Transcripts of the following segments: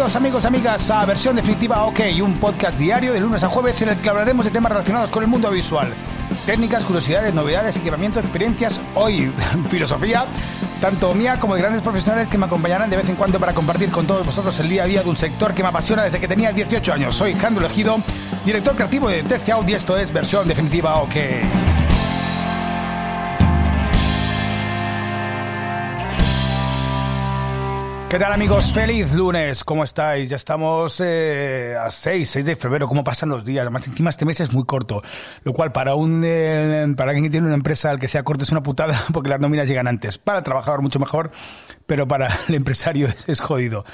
Bienvenidos amigos, amigas a versión definitiva OK, un podcast diario de lunes a jueves en el que hablaremos de temas relacionados con el mundo visual. Técnicas, curiosidades, novedades, equipamiento, experiencias, hoy filosofía, tanto mía como de grandes profesionales que me acompañarán de vez en cuando para compartir con todos vosotros el día a día de un sector que me apasiona desde que tenía 18 años. Soy Jandro Elegido, director creativo de Out y esto es versión definitiva OK. ¿Qué tal amigos? Feliz lunes, ¿cómo estáis? Ya estamos eh, a 6, 6 de febrero, ¿cómo pasan los días? Además, encima este mes es muy corto, lo cual para un eh, para alguien que tiene una empresa al que sea corto es una putada porque las nóminas llegan antes. Para el trabajador mucho mejor, pero para el empresario es, jodido.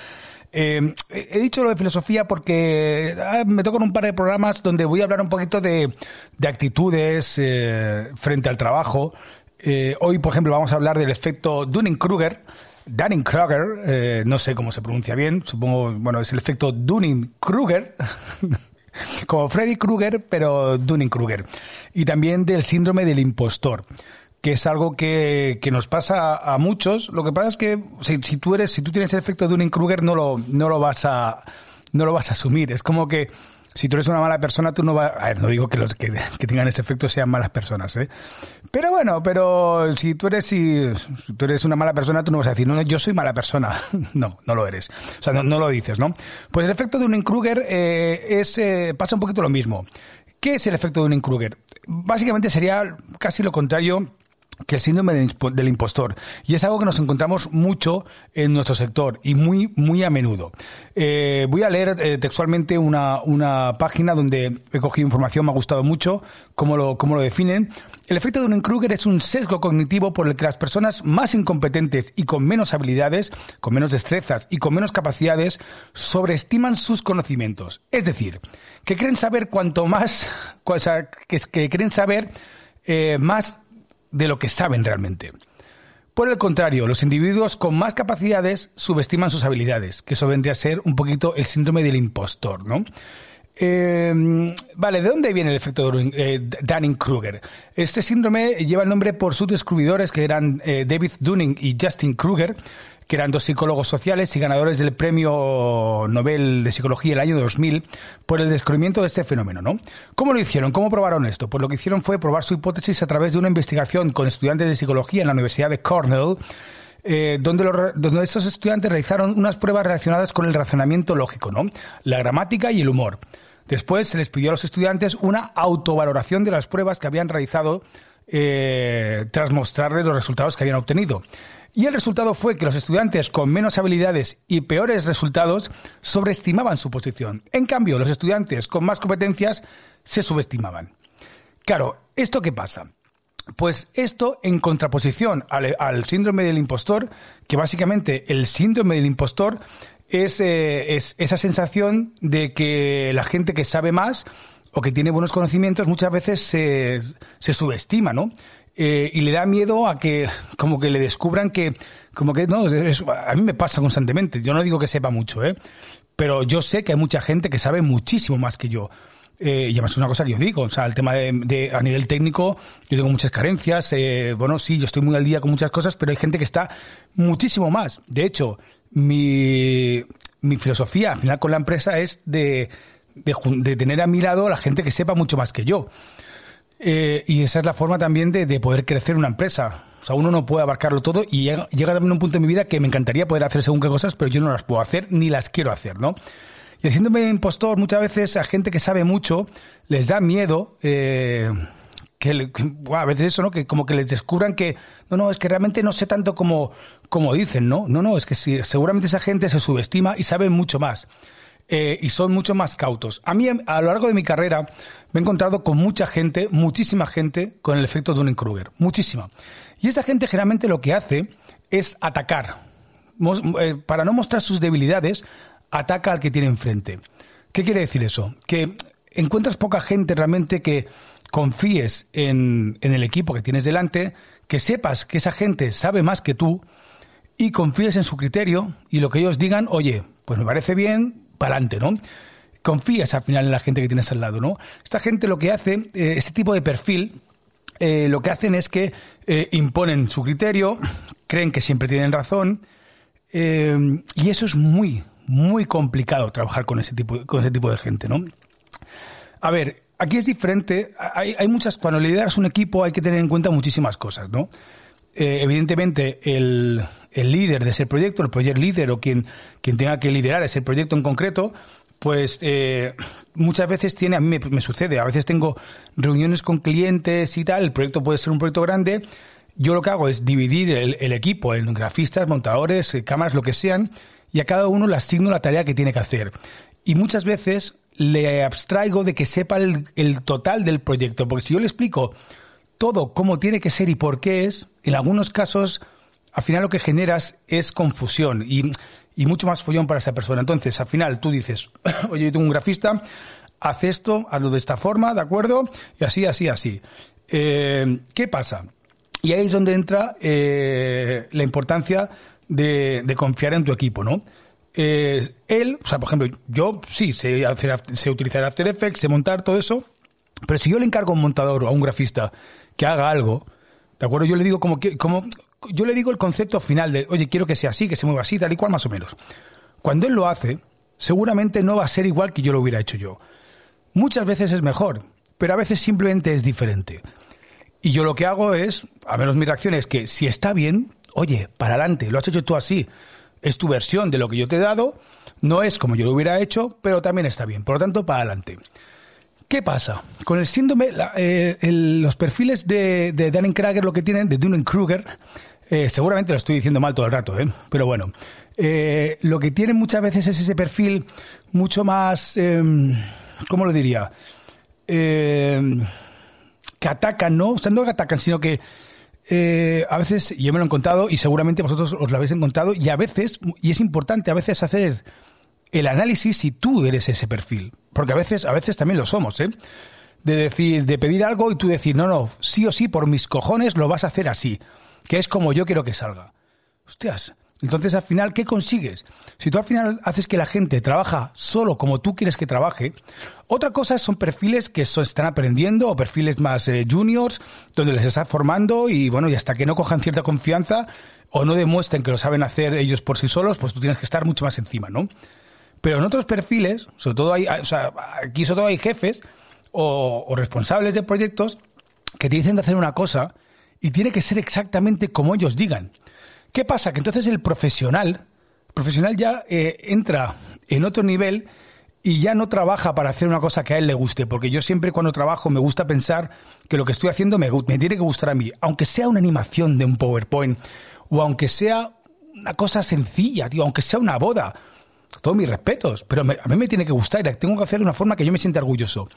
Eh, he dicho lo de filosofía porque ah, me tocan un par de programas donde voy a hablar un poquito de, de actitudes frente al trabajo. hoy, por ejemplo, vamos a hablar del efecto Dunning-Kruger Dunning-Kruger, eh, no sé cómo se pronuncia bien, supongo, bueno, es el efecto Dunning-Kruger, como Freddy Krueger, pero Dunning-Kruger. Y también del síndrome del impostor que es algo que, que, nos pasa a muchos. Lo que pasa es que si, tú eres, si tú tienes el efecto Dunning-Kruger, no lo, no lo vas a, no lo vas a asumir. Es como que si tú eres una mala persona, tú no vas... A ver, no digo que los que, tengan ese efecto sean malas personas, ¿eh? Pero bueno, pero si tú eres si, tú eres una mala persona, tú no vas a decir, no, yo soy mala persona. no, no lo eres. O sea, no, lo dices, ¿no? Pues el efecto de un Kruger eh, es, eh, pasa un poquito lo mismo. ¿Qué es el efecto de un Kruger? Básicamente sería casi lo contrario que el síndrome del impostor. Y es algo que nos encontramos mucho en nuestro sector y muy, muy a menudo. Eh, voy a leer eh, textualmente una, una, página donde he cogido información, me ha gustado mucho cómo lo, cómo lo definen. El efecto de un Kruger es un sesgo cognitivo por el que las personas más incompetentes y con menos habilidades, con menos destrezas y con menos capacidades sobreestiman sus conocimientos. Es decir, que creen saber cuanto más, o sea, que, creen saber eh, más de lo que saben realmente. Por el contrario, los individuos con más capacidades subestiman sus habilidades, que eso vendría a ser un poquito el síndrome del impostor, ¿no? Eh, vale, ¿de dónde viene el efecto eh, Dunning-Kruger? Este síndrome lleva el nombre por sus descubridores, que eran eh, David Dunning y Justin Kruger, que eran dos psicólogos sociales y ganadores del Premio Nobel de Psicología el año 2000 por el descubrimiento de este fenómeno, ¿no? ¿Cómo lo hicieron? ¿Cómo probaron esto? Pues lo que hicieron fue probar su hipótesis a través de una investigación con estudiantes de psicología en la Universidad de Cornell, eh, donde, donde esos estudiantes realizaron unas pruebas relacionadas con el razonamiento lógico, ¿no? La gramática y el humor. Después se les pidió a los estudiantes una autovaloración de las pruebas que habían realizado eh, tras mostrarles los resultados que habían obtenido. Y el resultado fue que los estudiantes con menos habilidades y peores resultados sobreestimaban su posición. En cambio, los estudiantes con más competencias se subestimaban. Claro, ¿esto qué pasa? Pues esto en contraposición al, síndrome del impostor, que básicamente el síndrome del impostor es, eh, es esa sensación de que la gente que sabe más o que tiene buenos conocimientos muchas veces se, subestima, ¿no? Eh, y le da miedo a que como que le descubran que como que no a mí me pasa constantemente yo no digo que sepa mucho eh pero yo sé que hay mucha gente que sabe muchísimo más que yo eh, y además es una cosa que yo digo, o sea, el tema de, a nivel técnico, yo tengo muchas carencias, eh, bueno, sí, yo estoy muy al día con muchas cosas, pero hay gente que está muchísimo más. De hecho, mi, mi filosofía al final con la empresa es de, de, de tener a mi lado a la gente que sepa mucho más que yo. Eh, y esa es la forma también de, poder crecer una empresa. O sea, uno no puede abarcarlo todo y llega, también un punto en mi vida que me encantaría poder hacer según qué cosas, pero yo no las puedo hacer ni las quiero hacer, ¿no? Y el síndrome de impostor, muchas veces a gente que sabe mucho les da miedo eh, que, a veces eso, ¿no? Que como que les descubran que, no, no, es que realmente no sé tanto como, como dicen, ¿no? No, no, es que si, seguramente esa gente se subestima y sabe mucho más. Eh, y son mucho más cautos. A mí, a lo largo de mi carrera, me he encontrado con mucha gente, muchísima gente, con el efecto de Dunning-Kruger. Muchísima. Y esa gente generalmente lo que hace es atacar. Eh, para no mostrar sus debilidades, ataca al que tiene enfrente. ¿Qué quiere decir eso? Que encuentras poca gente realmente que confíes en, en el equipo que tienes delante, que sepas que esa gente sabe más que tú y confíes en su criterio y lo que ellos digan, oye, pues me parece bien, para adelante, ¿no? Confías al final en la gente que tienes al lado, ¿no? Esta gente lo que hace, eh, este tipo de perfil, eh, lo que hacen es que eh, imponen su criterio, creen que siempre tienen razón, y eso es muy, muy complicado trabajar con ese tipo, con ese tipo de gente, ¿no? A ver, aquí es diferente. Hay, muchas, cuando lideras un equipo hay que tener en cuenta muchísimas cosas, ¿no? Eh, evidentemente, el, el, líder de ese proyecto, el project líder o quien, quien tenga que liderar ese proyecto en concreto, pues eh, muchas veces tiene, a mí me, sucede, a veces tengo reuniones con clientes y tal, el proyecto puede ser un proyecto grande, yo lo que hago es dividir el, el equipo en grafistas, montadores, eh, cámaras, lo que sean, y a cada uno le asigno la tarea que tiene que hacer. Y muchas veces le abstraigo de que sepa el, total del proyecto, porque si yo le explico todo cómo tiene que ser y por qué es, en algunos casos, al final lo que generas es confusión y, y mucho más follón para esa persona. Entonces, al final tú dices, oye, yo tengo un grafista, haz esto, hazlo de esta forma, ¿de acuerdo? Y así, así, así. Eh, ¿Qué pasa? Y ahí es donde entra eh, la importancia de, de, confiar en tu equipo, ¿no? Él, o sea, por ejemplo, yo sí sé, hacer, utilizar After Effects, sé montar todo eso, pero si yo le encargo a un montador o a un grafista que haga algo, ¿de acuerdo? Yo le digo como como, yo le digo el concepto final de, oye, quiero que sea así, que se mueva así, tal y cual, más o menos. Cuando él lo hace, seguramente no va a ser igual que yo lo hubiera hecho yo. Muchas veces es mejor, pero a veces simplemente es diferente. Y yo lo que hago es, a menos mi reacción es que si está bien, oye, para adelante, lo has hecho tú así. Es tu versión de lo que yo te he dado, no es como yo lo hubiera hecho, pero también está bien. Por lo tanto, para adelante. ¿Qué pasa? Con el síndrome, eh, los perfiles de, de Dunning-Kruger, lo que tienen, de Dunning-Kruger, eh, seguramente lo estoy diciendo mal todo el rato, ¿eh? pero bueno, eh, lo que tienen muchas veces es ese perfil mucho más, em, ¿cómo lo diría? Em, que atacan, ¿no? O sea, no que atacan, sino que a veces, yo me lo he contado y seguramente vosotros os lo habéis encontrado, y a veces, y es importante a veces hacer el análisis si tú eres ese perfil. Porque a veces, a veces también lo somos, ¿eh? De decir, de pedir algo y tú decir, no, no, sí o sí, por mis cojones lo vas a hacer así. Que es como yo quiero que salga. Hostias. Entonces, al final, ¿qué consigues? Si tú al final haces que la gente trabaja solo como tú quieres que trabaje, otra cosa son perfiles que están aprendiendo o perfiles más eh, juniors, donde les estás formando y bueno, y hasta que no cojan cierta confianza o no demuestren que lo saben hacer ellos por sí solos, pues tú tienes que estar mucho más encima, ¿no? Pero en otros perfiles, sobre todo hay, o sea, aquí sobre todo hay jefes o, responsables de proyectos que te dicen de hacer una cosa y tiene que ser exactamente como ellos digan. ¿Qué pasa? Que entonces el profesional, profesional ya eh, entra en otro nivel y ya no trabaja para hacer una cosa que a él le guste, porque yo siempre cuando trabajo me gusta pensar que lo que estoy haciendo me, me tiene que gustar a mí, aunque sea una animación de un PowerPoint o aunque sea una cosa sencilla, tío, aunque sea una boda todos mis respetos, pero a mí me tiene que gustar y tengo que hacer de una forma que yo me sienta orgulloso.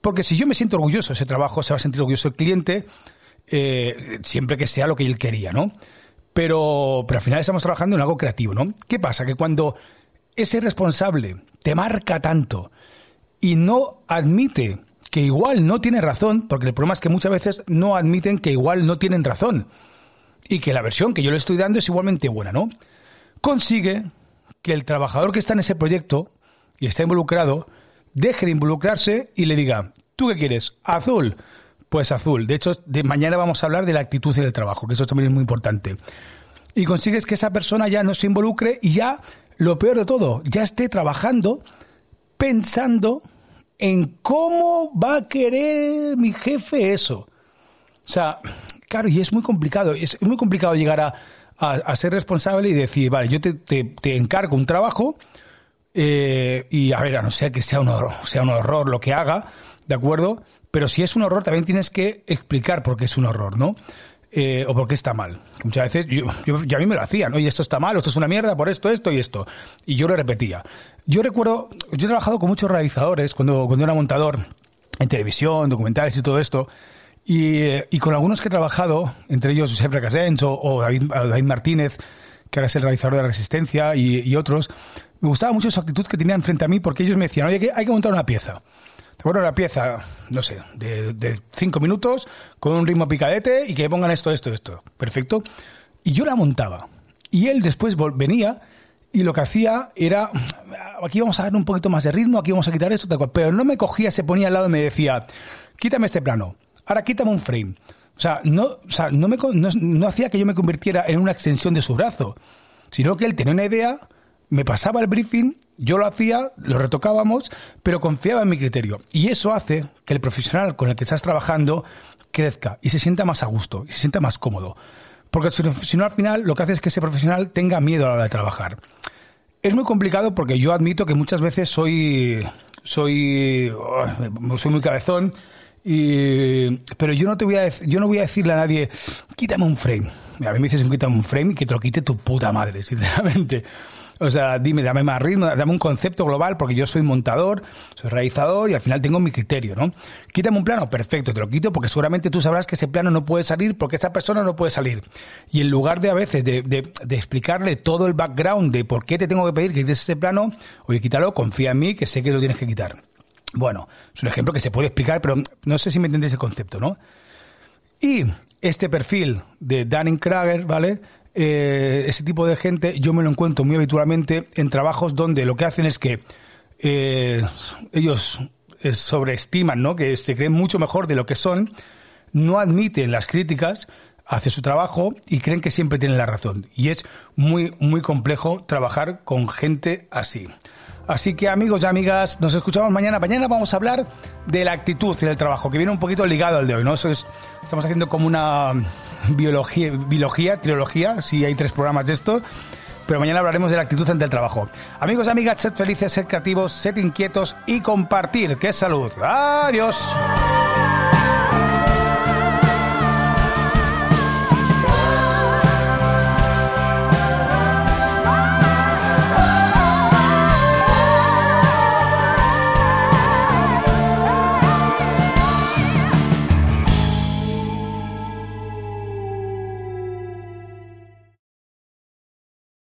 Porque si yo me siento orgulloso de ese trabajo, se va a sentir orgulloso el cliente, eh, siempre que sea lo que él quería, ¿no? Pero, pero al final estamos trabajando en algo creativo, ¿no? ¿Qué pasa? Que cuando ese responsable te marca tanto y no admite que igual no tiene razón, porque el problema es que muchas veces no admiten que igual no tienen razón y que la versión que yo le estoy dando es igualmente buena, ¿no? Consigue que el trabajador que está en ese proyecto y está involucrado deje de involucrarse y le diga, ¿tú qué quieres? ¿Azul? Pues azul. De hecho, de mañana vamos a hablar de la actitud del trabajo, que eso también es muy importante. Y consigues que esa persona ya no se involucre y ya, lo peor de todo, ya esté trabajando pensando en cómo va a querer mi jefe eso. O sea, claro, y es muy complicado, es muy complicado llegar a, a, ser responsable y decir, vale, yo te, te, encargo un trabajo eh, y a ver, a no ser que sea un, horror, sea un horror lo que haga, ¿de acuerdo? Pero si es un horror también tienes que explicar por qué es un horror, ¿no? Eh, o por qué está mal. Muchas veces yo, yo, a mí me lo hacían, oye, esto está mal, esto es una mierda por esto, esto y esto. Y yo lo repetía. Yo recuerdo, yo he trabajado con muchos realizadores cuando, cuando era montador en televisión, documentales y todo esto. Y, con algunos que he trabajado, entre ellos Josep Recasens o, David, Martínez, que ahora es el realizador de la Resistencia, y, otros, me gustaba mucho su actitud que tenían frente a mí porque ellos me decían, oye, hay que montar una pieza. Bueno, una pieza, no sé, de, cinco minutos, con un ritmo picadete y que pongan esto, esto, esto. Perfecto. Y yo la montaba. Y él después venía y lo que hacía era, aquí vamos a dar un poquito más de ritmo, aquí vamos a quitar esto, tal. Pero no me cogía, se ponía al lado y me decía, quítame este plano, ahora quítame un frame. O sea, no, o sea, no, me, no, hacía que yo me convirtiera en una extensión de su brazo, sino que él tenía una idea, me pasaba el briefing, yo lo hacía, lo retocábamos, pero confiaba en mi criterio. Y eso hace que el profesional con el que estás trabajando crezca y se sienta más a gusto y se sienta más cómodo. Porque si no al final lo que hace es que ese profesional tenga miedo a la hora de trabajar. Es muy complicado porque yo admito que muchas veces soy soy oh, soy muy cabezón y, pero yo no te voy a yo no voy a decirle a nadie quítame un frame. A mí me dices quítame un frame y que te lo quite tu puta madre, sinceramente. O sea, dime, dame más ritmo, dame un concepto global, porque yo soy montador, soy realizador y al final tengo mi criterio, ¿no? Quítame un plano, perfecto, te lo quito porque seguramente tú sabrás que ese plano no puede salir porque esa persona no puede salir. Y en lugar de a veces de, de, explicarle todo el background de por qué te tengo que pedir que quites ese plano, oye, quítalo, confía en mí, que sé que lo tienes que quitar. Bueno, es un ejemplo que se puede explicar, pero no sé si me entendéis el concepto, ¿no? Y este perfil de Dunning-Krager, ¿vale? Eh, ese tipo de gente yo me lo encuentro muy habitualmente en trabajos donde lo que hacen es que eh, ellos eh, sobreestiman, ¿no? Que se creen mucho mejor de lo que son, no admiten las críticas hacia su trabajo y creen que siempre tienen la razón. Y es muy, muy complejo trabajar con gente así. Así que amigos y amigas, nos escuchamos mañana. Mañana vamos a hablar de la actitud en el trabajo, que viene un poquito ligado al de hoy, ¿no? Eso es, estamos haciendo como una biología, biología, trilogía, si hay tres programas de esto. Pero mañana hablaremos de la actitud ante el trabajo. Amigos y amigas, sed felices, sed creativos, sed inquietos y compartir. ¡Qué salud! ¡Adiós!